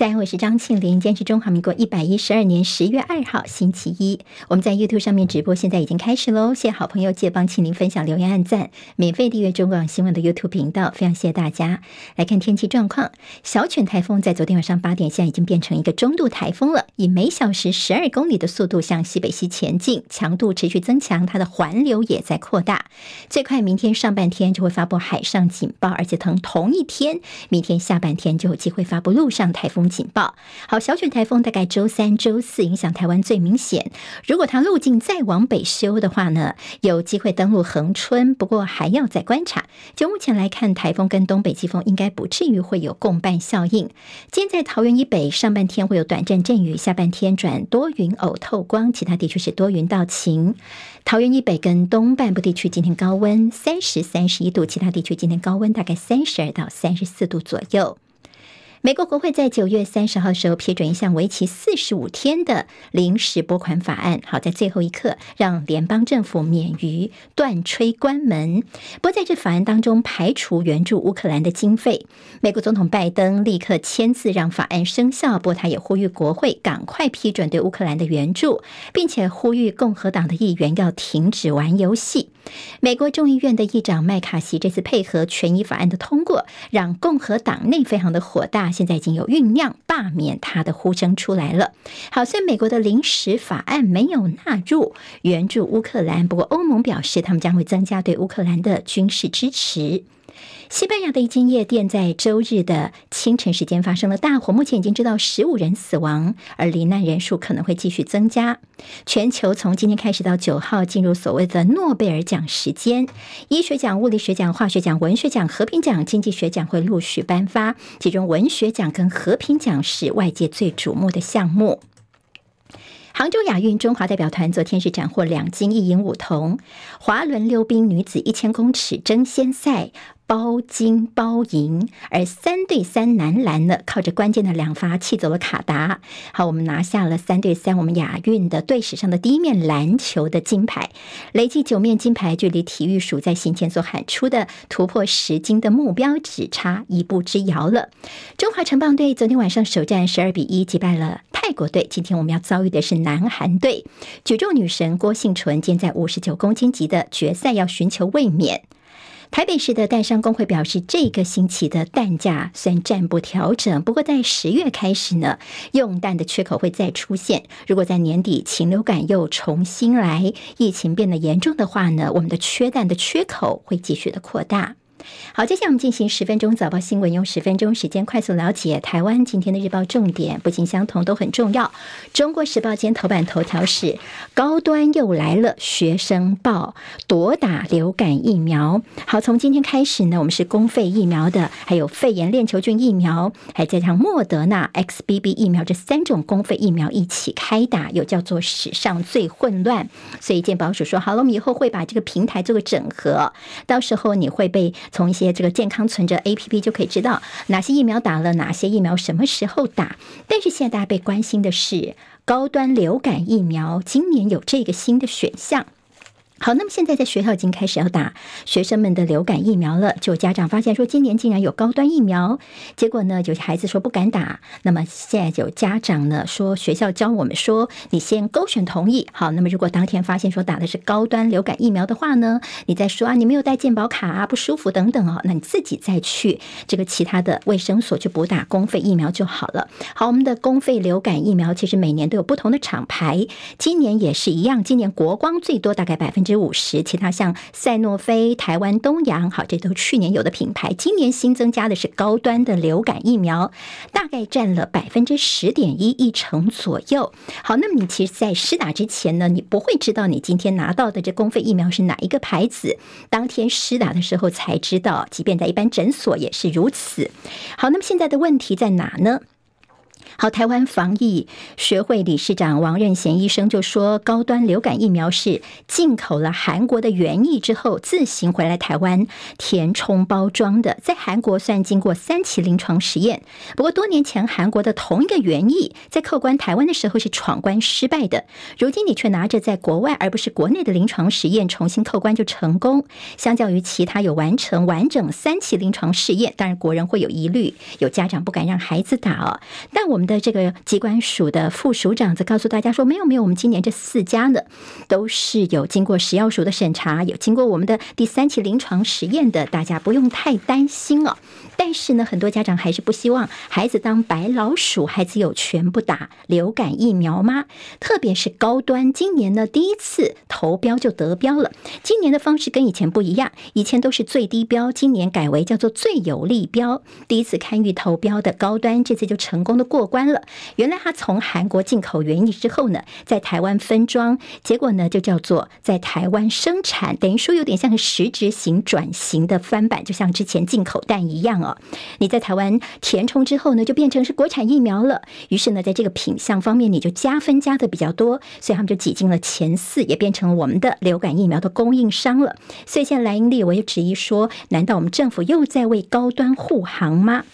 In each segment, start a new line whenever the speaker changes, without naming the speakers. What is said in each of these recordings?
大家好我是张庆玲，今天是中华民国一百一十二年十月二号星期一，我们在 YouTube 上面直播，现在已经开始喽！谢谢好朋友借帮庆玲分享、留言、按赞，免费订阅中广新闻的 YouTube 频道，非常谢谢大家。来看天气状况，小犬台风在昨天晚上八点，现在已经变成一个中度台风了，以每小时十二公里的速度向西北西前进，强度持续增强，它的环流也在扩大，最快明天上半天就会发布海上警报，而且同同一天，明天下半天就有机会发布陆上台风。警报，好，小犬台风大概周三、周四影响台湾最明显。如果它路径再往北修的话呢，有机会登陆恒春，不过还要再观察。就目前来看，台风跟东北季风应该不至于会有共伴效应。今天在桃园以北，上半天会有短暂阵雨，下半天转多云偶透光，其他地区是多云到晴。桃园以北跟东半部地区今天高温三十、三十一度，其他地区今天高温大概三十二到三十四度左右。美国国会在九月三十号的时候批准一项为期四十五天的临时拨款法案，好，在最后一刻让联邦政府免于断炊关门。不过在这法案当中排除援助乌克兰的经费，美国总统拜登立刻签字让法案生效。不过他也呼吁国会赶快批准对乌克兰的援助，并且呼吁共和党的议员要停止玩游戏。美国众议院的议长麦卡锡这次配合权益法案的通过，让共和党内非常的火大，现在已经有酝酿罢免他的呼声出来了。好，虽然美国的临时法案没有纳入援助乌克兰，不过欧盟表示他们将会增加对乌克兰的军事支持。西班牙的一间夜店在周日的清晨时间发生了大火，目前已经知道十五人死亡，而罹难人数可能会继续增加。全球从今天开始到九号进入所谓的诺贝尔奖时间，医学奖、物理学奖、化学奖、文学奖、和平奖、经济学奖会陆续颁发，其中文学奖跟和平奖是外界最瞩目的项目。杭州亚运中华代表团昨天是斩获两金一银五铜，滑轮溜冰女子一千公尺争先赛包金包银，而三对三男篮呢，靠着关键的两发气走了卡达。好，我们拿下了三对三，我们亚运的队史上的第一面篮球的金牌，累计九面金牌，距离体育署在行前所喊出的突破十金的目标只差一步之遥了。中华城棒队昨天晚上首战十二比一击败了泰国队，今天我们要遭遇的是南韩队。举重女神郭幸淳今在五十九公斤级的决赛要寻求卫冕。台北市的蛋商工会表示，这个星期的蛋价虽然暂不调整，不过在十月开始呢，用蛋的缺口会再出现。如果在年底禽流感又重新来，疫情变得严重的话呢，我们的缺蛋的缺口会继续的扩大。好，接下来我们进行十分钟早报新闻，用十分钟时间快速了解台湾今天的日报重点，不尽相同，都很重要。中国时报今天头版头条是高端又来了，学生报夺打流感疫苗。好，从今天开始呢，我们是公费疫苗的，还有肺炎链球菌疫苗，还加上莫德纳 XBB 疫苗这三种公费疫苗一起开打，又叫做史上最混乱。所以健保署说，好了，我们以后会把这个平台做个整合，到时候你会被。从一些这个健康存折 APP 就可以知道哪些疫苗打了，哪些疫苗什么时候打。但是现在大家被关心的是高端流感疫苗，今年有这个新的选项。好，那么现在在学校已经开始要打学生们的流感疫苗了。就家长发现说，今年竟然有高端疫苗，结果呢，有些孩子说不敢打。那么现在有家长呢说，学校教我们说，你先勾选同意。好，那么如果当天发现说打的是高端流感疫苗的话呢，你再说啊，你没有带健保卡啊，不舒服等等哦，那你自己再去这个其他的卫生所去补打公费疫苗就好了。好，我们的公费流感疫苗其实每年都有不同的厂牌，今年也是一样，今年国光最多大概百分之。之五十，其他像赛诺菲、台湾东洋，好，这都去年有的品牌。今年新增加的是高端的流感疫苗，大概占了百分之十点一，一成左右。好，那么你其实，在施打之前呢，你不会知道你今天拿到的这公费疫苗是哪一个牌子，当天施打的时候才知道。即便在一般诊所也是如此。好，那么现在的问题在哪呢？好，台湾防疫学会理事长王任贤医生就说，高端流感疫苗是进口了韩国的原液之后，自行回来台湾填充包装的，在韩国算经过三期临床实验。不过多年前韩国的同一个原液在扣关台湾的时候是闯关失败的，如今你却拿着在国外而不是国内的临床实验重新扣关就成功。相较于其他有完成完整三期临床试验，当然国人会有疑虑，有家长不敢让孩子打哦，但我们。的这个疾管署的副署长则告诉大家说：“没有，没有，我们今年这四家呢，都是有经过食药署的审查，有经过我们的第三期临床实验的，大家不用太担心哦。”但是呢，很多家长还是不希望孩子当白老鼠，孩子有权不打流感疫苗吗？特别是高端，今年呢第一次投标就得标了。今年的方式跟以前不一样，以前都是最低标，今年改为叫做最有利标。第一次参与投标的高端，这次就成功的过关。了，原来他从韩国进口原液之后呢，在台湾分装，结果呢就叫做在台湾生产，等于说有点像是实质型转型的翻版，就像之前进口蛋一样哦。你在台湾填充之后呢，就变成是国产疫苗了。于是呢，在这个品相方面，你就加分加的比较多，所以他们就挤进了前四，也变成了我们的流感疫苗的供应商了。所以现在莱茵利我也质疑说，难道我们政府又在为高端护航吗？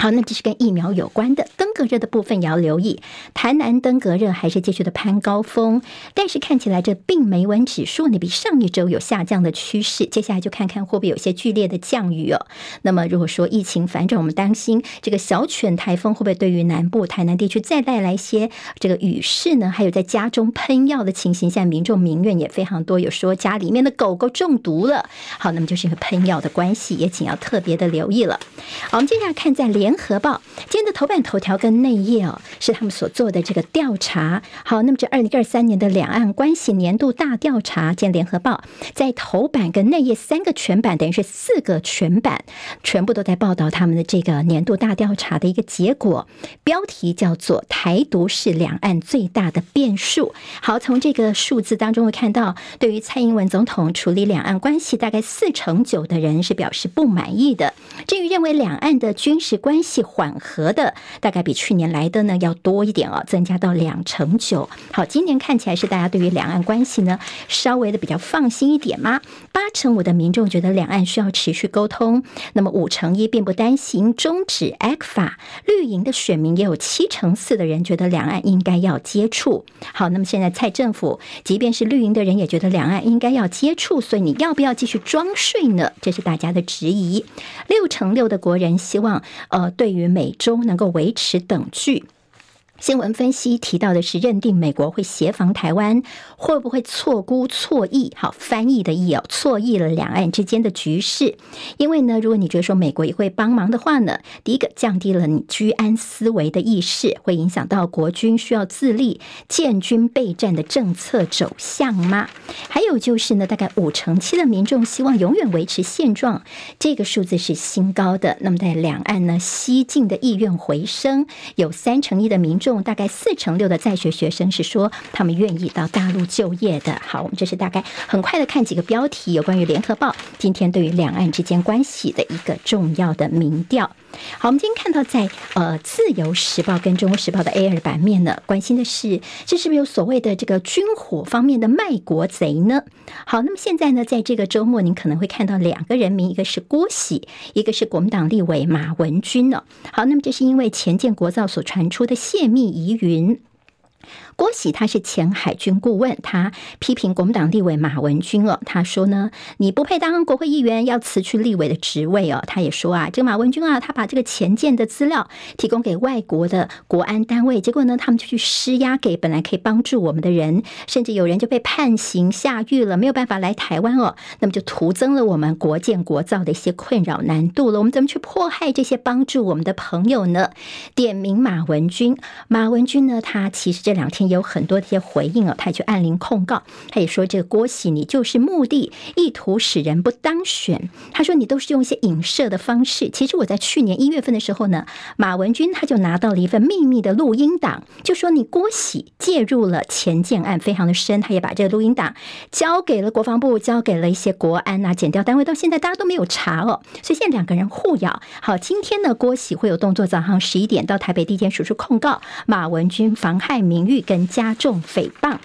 好，那这是跟疫苗有关的登革热的部分也要留意。台南登革热还是继续的攀高峰，但是看起来这病媒蚊指数呢比上一周有下降的趋势。接下来就看看会不会有些剧烈的降雨哦。那么如果说疫情反转，我们担心这个小犬台风会不会对于南部台南地区再带来一些这个雨势呢？还有在家中喷药的情形，现在民众民怨也非常多，有说家里面的狗狗中毒了。好，那么就是因为喷药的关系，也请要特别的留意了。好，我们接下来看在连。联合报今天的头版头条跟内页哦，是他们所做的这个调查。好，那么这二零二三年的两岸关系年度大调查，见联合报在头版跟内页三个全版，等于是四个全版，全部都在报道他们的这个年度大调查的一个结果。标题叫做“台独是两岸最大的变数”。好，从这个数字当中会看到，对于蔡英文总统处理两岸关系，大概四成九的人是表示不满意的。至于认为两岸的军事关，关系缓和的大概比去年来的呢要多一点哦，增加到两成九。好，今年看起来是大家对于两岸关系呢稍微的比较放心一点吗？八成五的民众觉得两岸需要持续沟通，那么五成一并不担心终止 A 法。绿营的选民也有七成四的人觉得两岸应该要接触。好，那么现在蔡政府即便是绿营的人也觉得两岸应该要接触，所以你要不要继续装睡呢？这是大家的质疑。六成六的国人希望呃。呃对于美中能够维持等距。新闻分析提到的是，认定美国会协防台湾，会不会错估错意？好，翻译的意哦，错意了两岸之间的局势。因为呢，如果你觉得说美国也会帮忙的话呢，第一个降低了你居安思危的意识，会影响到国军需要自立建军备战的政策走向吗？还有就是呢，大概五成七的民众希望永远维持现状，这个数字是新高的。那么在两岸呢，西进的意愿回升，有三成一的民众众。大概四成六的在学学生是说他们愿意到大陆就业的。好，我们这是大概很快的看几个标题，有关于联合报今天对于两岸之间关系的一个重要的民调。好，我们今天看到在呃自由时报跟中国时报的 A 二版面呢，关心的是这是不是有所谓的这个军火方面的卖国贼呢？好，那么现在呢，在这个周末，您可能会看到两个人名，一个是郭喜，一个是国民党立委马文君呢。好，那么这是因为前建国造所传出的泄密疑云。郭喜他是前海军顾问，他批评国民党立委马文君哦，他说呢，你不配当国会议员，要辞去立委的职位哦。他也说啊，这个马文君啊，他把这个前建的资料提供给外国的国安单位，结果呢，他们就去施压给本来可以帮助我们的人，甚至有人就被判刑下狱了，没有办法来台湾哦。那么就徒增了我们国建国造的一些困扰难度了。我们怎么去迫害这些帮助我们的朋友呢？点名马文君，马文君呢，他其实这两天也有很多的一些回应哦，他也去按铃控告，他也说这个郭喜你就是目的意图使人不当选。他说你都是用一些影射的方式。其实我在去年一月份的时候呢，马文君他就拿到了一份秘密的录音档，就说你郭喜介入了前建案非常的深，他也把这个录音档交给了国防部，交给了一些国安啊检调单位，到现在大家都没有查哦，所以现在两个人互咬。好，今天呢，郭喜会有动作，早上十一点到台北地检署处控告马文君妨害名誉跟加重诽谤。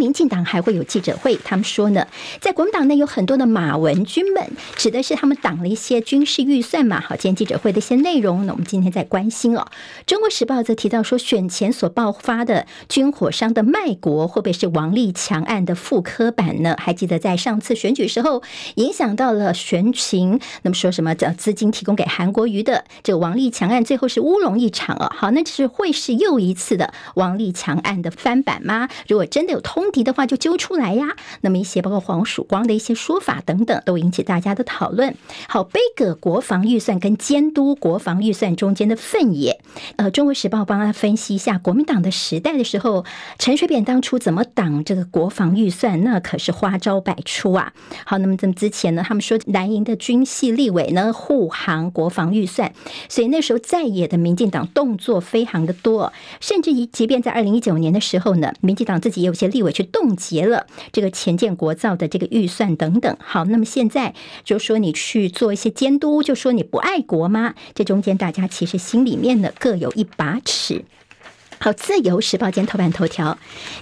民进党还会有记者会，他们说呢，在国民党内有很多的马文君们，指的是他们党的一些军事预算嘛。好，今天记者会的一些内容呢，我们今天在关心哦。中国时报则提到说，选前所爆发的军火商的卖国，会不会是王立强案的复刻版呢？还记得在上次选举时候，影响到了选情，那么说什么叫资金提供给韩国瑜的这个王立强案，最后是乌龙一场哦。好，那这是会是又一次的王立强案的翻版吗？如果真的有。通题的话就揪出来呀，那么一些包括黄曙光的一些说法等等，都引起大家的讨论。好，杯葛国防预算跟监督国防预算中间的分野，呃，中国时报帮他分析一下国民党的时代的时候，陈水扁当初怎么挡这个国防预算，那可是花招百出啊。好，那么这么之前呢，他们说蓝营的军系立委呢护航国防预算，所以那时候在野的民进党动作非常的多，甚至于即便在二零一九年的时候呢，民进党自己也有些立。委去冻结了这个前建国造的这个预算等等，好，那么现在就说你去做一些监督，就说你不爱国吗？这中间大家其实心里面呢各有一把尺。好，自由时报今天头版头条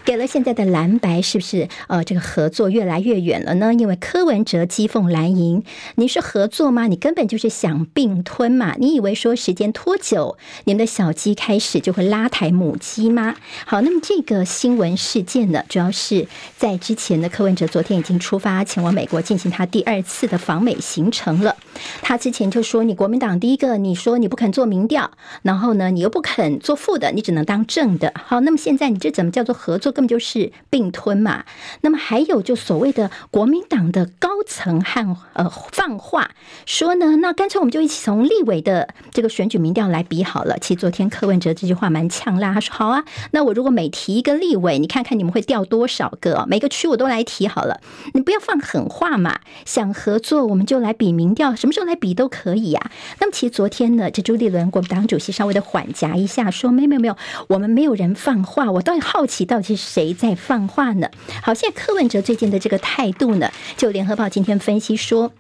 给了现在的蓝白是不是呃这个合作越来越远了呢？因为柯文哲讥讽蓝营，你是合作吗？你根本就是想并吞嘛？你以为说时间拖久，你们的小鸡开始就会拉抬母鸡吗？好，那么这个新闻事件呢，主要是在之前的柯文哲昨天已经出发前往美国进行他第二次的访美行程了。他之前就说你国民党第一个，你说你不肯做民调，然后呢你又不肯做副的，你只能当。正的，好，那么现在你这怎么叫做合作？根本就是并吞嘛。那么还有就所谓的国民党的高层和呃放话说呢，那干脆我们就一起从立委的这个选举民调来比好了。其实昨天柯文哲这句话蛮呛辣，他说好啊，那我如果每提一个立委，你看看你们会调多少个？每个区我都来提好了，你不要放狠话嘛。想合作我们就来比民调，什么时候来比都可以啊。那么其实昨天呢，这朱立伦国民党主席稍微的缓颊一下，说没有没有没有，我。我们没有人放话，我倒好奇，到底是谁在放话呢？好，现在柯文哲最近的这个态度呢，就联合报今天分析说。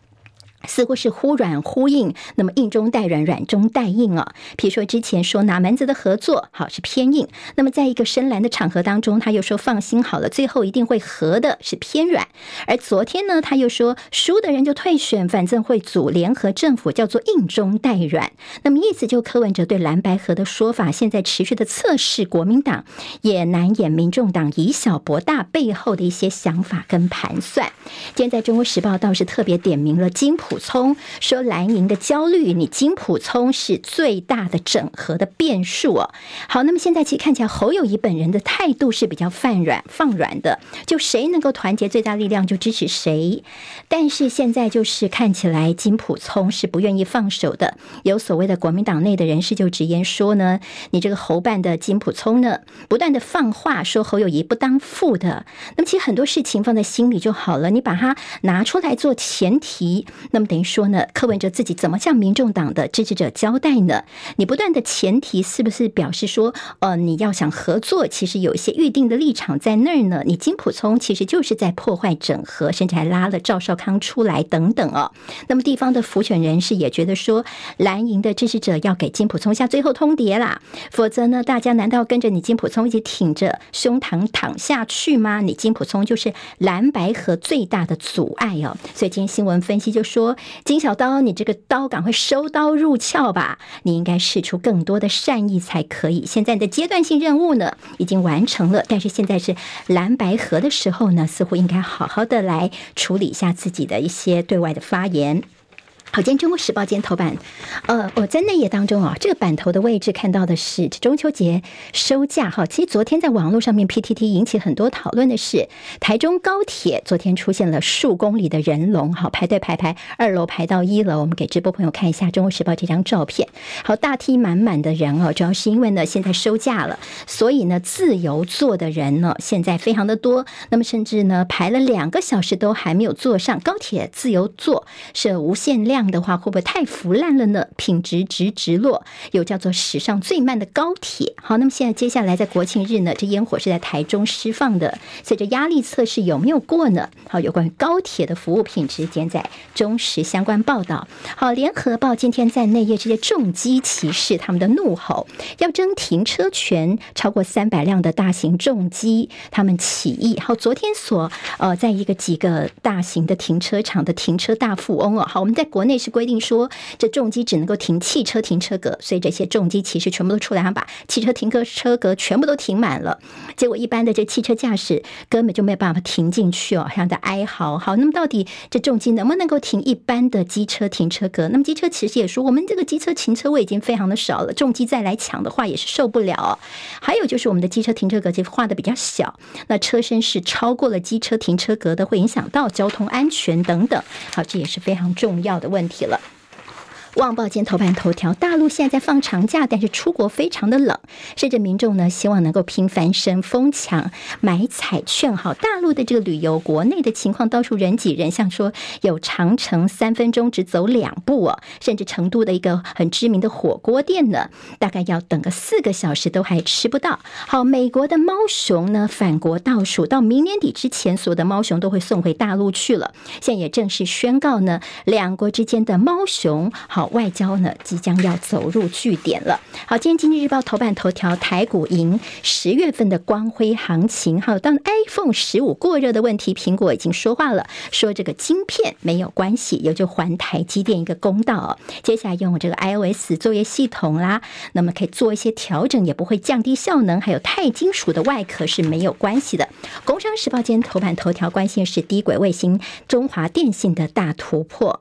似乎是忽软忽硬，那么硬中带软，软中带硬啊。比如说之前说哪门子的合作好是偏硬，那么在一个深蓝的场合当中，他又说放心好了，最后一定会合的是偏软。而昨天呢，他又说输的人就退选，反正会组联合政府，叫做硬中带软。那么意思就柯文哲对蓝白合的说法，现在持续的测试国民党也难掩民众党以小博大背后的一些想法跟盘算。今天在中国时报倒是特别点名了金普聪说蓝营的焦虑，你金普聪是最大的整合的变数哦。好，那么现在其实看起来侯友谊本人的态度是比较放软放软的，就谁能够团结最大力量就支持谁。但是现在就是看起来金普聪是不愿意放手的。有所谓的国民党内的人士就直言说呢，你这个侯办的金普聪呢，不断的放话说侯友谊不当副的。那么其实很多事情放在心里就好了，你把它拿出来做前提。那那么等于说呢，柯文哲自己怎么向民众党的支持者交代呢？你不断的前提是不是表示说，呃，你要想合作，其实有一些预定的立场在那儿呢？你金普聪其实就是在破坏整合，甚至还拉了赵少康出来等等哦。那么地方的辅选人士也觉得说，蓝营的支持者要给金普聪下最后通牒啦，否则呢，大家难道跟着你金普聪一起挺着胸膛躺下去吗？你金普聪就是蓝白合最大的阻碍哦。所以今天新闻分析就说。金小刀，你这个刀赶快收刀入鞘吧！你应该试出更多的善意才可以。现在的阶段性任务呢，已经完成了，但是现在是蓝白合的时候呢，似乎应该好好的来处理一下自己的一些对外的发言。好，今天《中国时报》今天头版，呃，我在内页当中啊，这个版头的位置看到的是中秋节收假哈。其实昨天在网络上面 PTT 引起很多讨论的是，台中高铁昨天出现了数公里的人龙，好，排队排排，二楼排到一楼。我们给直播朋友看一下《中国时报》这张照片，好，大厅满满的人哦，主要是因为呢现在收假了，所以呢自由坐的人呢现在非常的多，那么甚至呢排了两个小时都还没有坐上高铁，自由坐是无限量。这样的话会不会太腐烂了呢？品质直直落，有叫做史上最慢的高铁。好，那么现在接下来在国庆日呢，这烟火是在台中释放的，所以这压力测试有没有过呢？好，有关于高铁的服务品质，兼在中时相关报道。好，联合报今天在内页这些重机骑士他们的怒吼，要争停车权，超过三百辆的大型重机他们起义。好，昨天所呃，在一个几个大型的停车场的停车大富翁哦，好，我们在国内。内是规定说，这重机只能够停汽车停车格，所以这些重机其实全部都出来，把汽车停车车格全部都停满了。结果一般的这汽车驾驶根本就没有办法停进去哦，让他哀嚎。好，那么到底这重机能不能够停一般的机车停车格？那么机车其实也说，我们这个机车停车位已经非常的少了，重机再来抢的话也是受不了。还有就是我们的机车停车格其实画的比较小，那车身是超过了机车停车格的，会影响到交通安全等等。好，这也是非常重要的问。问题了。《旺报》今天头版头条：大陆现在在放长假，但是出国非常的冷，甚至民众呢希望能够拼翻身疯抢买彩券。好，大陆的这个旅游，国内的情况到处人挤人，像说有长城三分钟只走两步哦，甚至成都的一个很知名的火锅店呢，大概要等个四个小时都还吃不到。好，美国的猫熊呢返国倒数，到明年底之前，所有的猫熊都会送回大陆去了。现在也正式宣告呢，两国之间的猫熊好。外交呢，即将要走入据点了。好，今天经济日报头版头条，台股迎十月份的光辉行情。好，当 iPhone 十五过热的问题，苹果已经说话了，说这个晶片没有关系，也就还台积电一个公道哦。接下来用这个 iOS 作业系统啦，那么可以做一些调整，也不会降低效能。还有钛金属的外壳是没有关系的。工商时报今天头版头条关心的是低轨卫星中华电信的大突破。